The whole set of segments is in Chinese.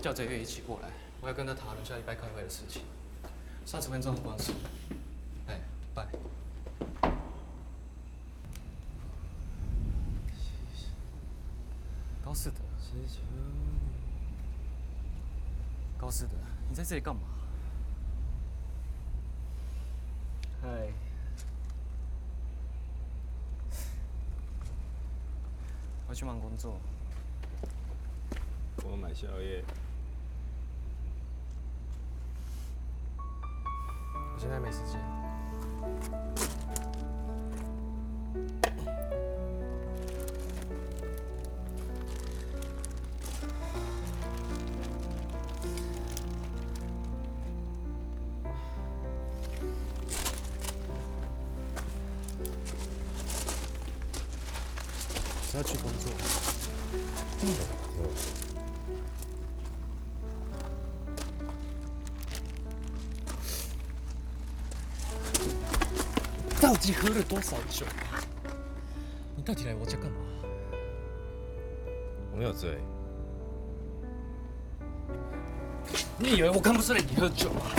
叫这月一起过来，我要跟他讨论下礼拜开会的事情。三十分钟的关系。哎，拜。高士德，高士德，你在这里干嘛？嗨，我去忙工作。我买宵夜。现在没时间。要去工作。到底喝了多少酒？你到底来我家干嘛？我没有醉。你以为我看不出来你喝酒啊？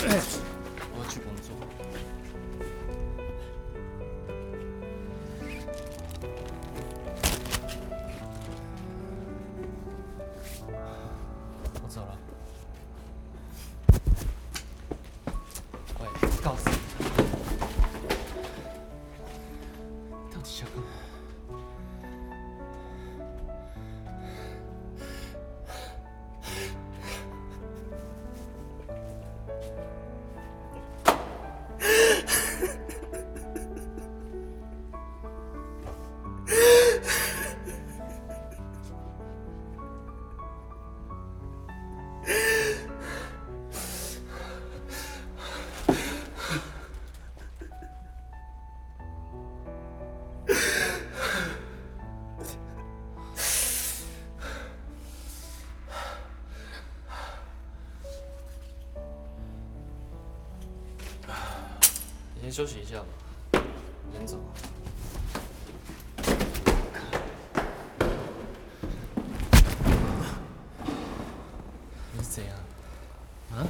我要去工作。我走了。休息一下吧，先走。你是怎样？啊？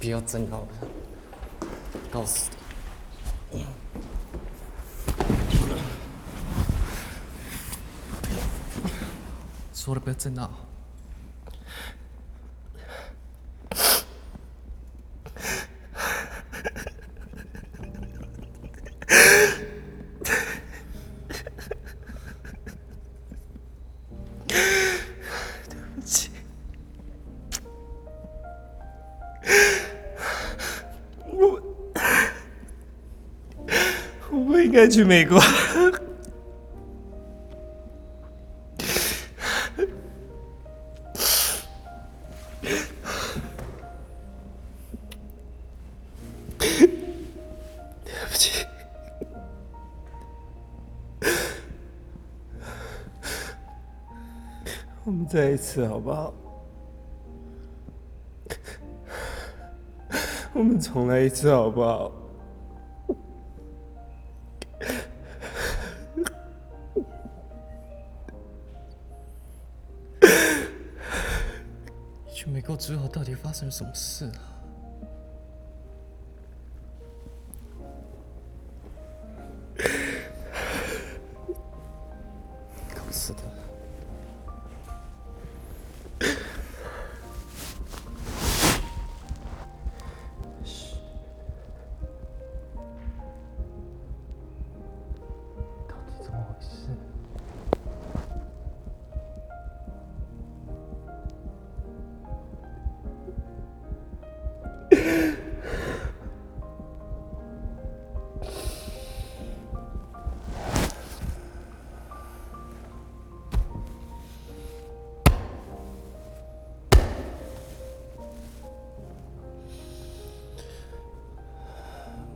不要争好了，告诉你。说了不要争闹。该去美国。对不起。我们再一次好不好？我们重来一次好不好？之后到底发生了什么事啊？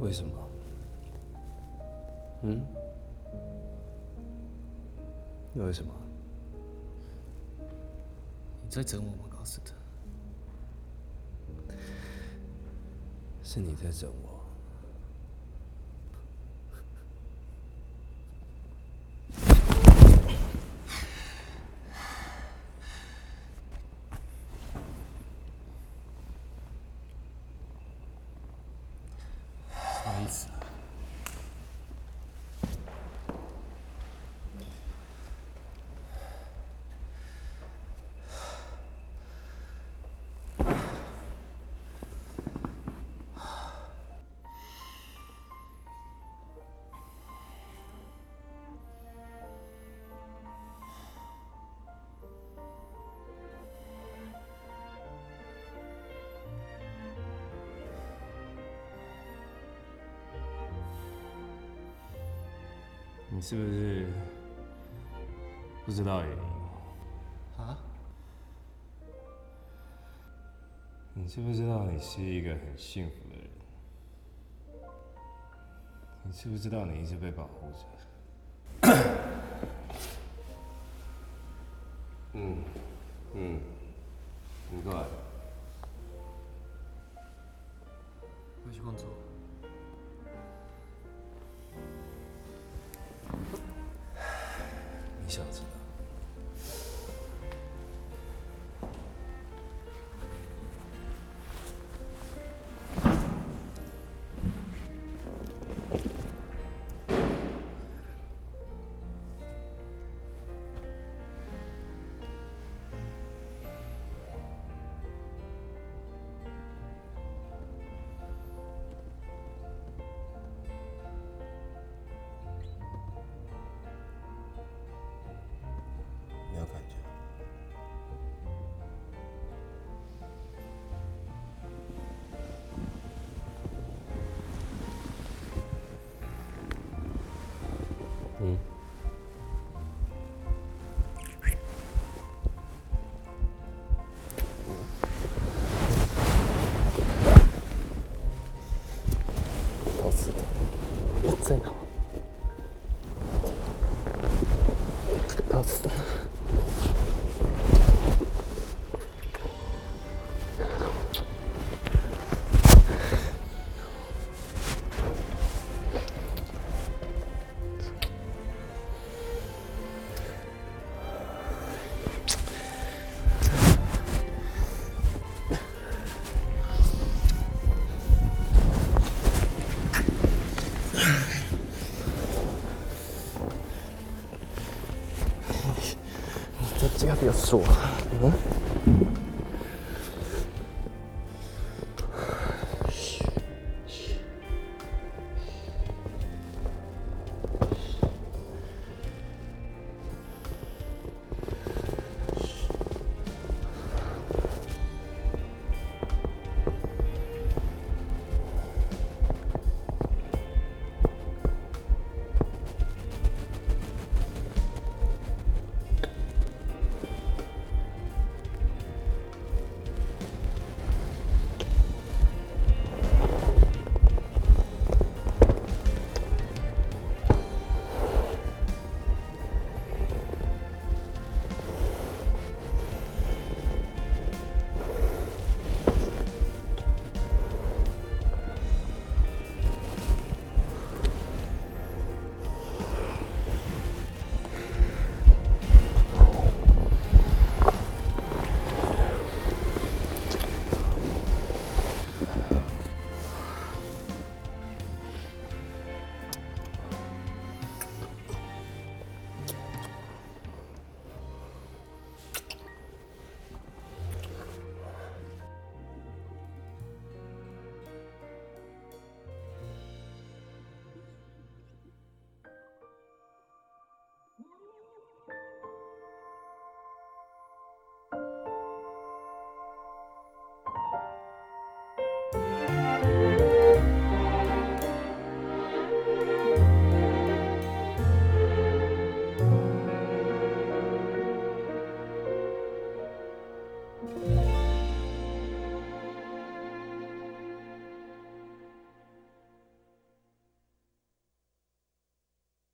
为什么？嗯？为什么？你在整我吗，告诉他？是你在整我。Nice. 你是不是不知道原因？啊？你知不知道你是一个很幸福的人？你知不知道你一直被保护着？嗯 嗯，你过来。回去工作。锁？嗯。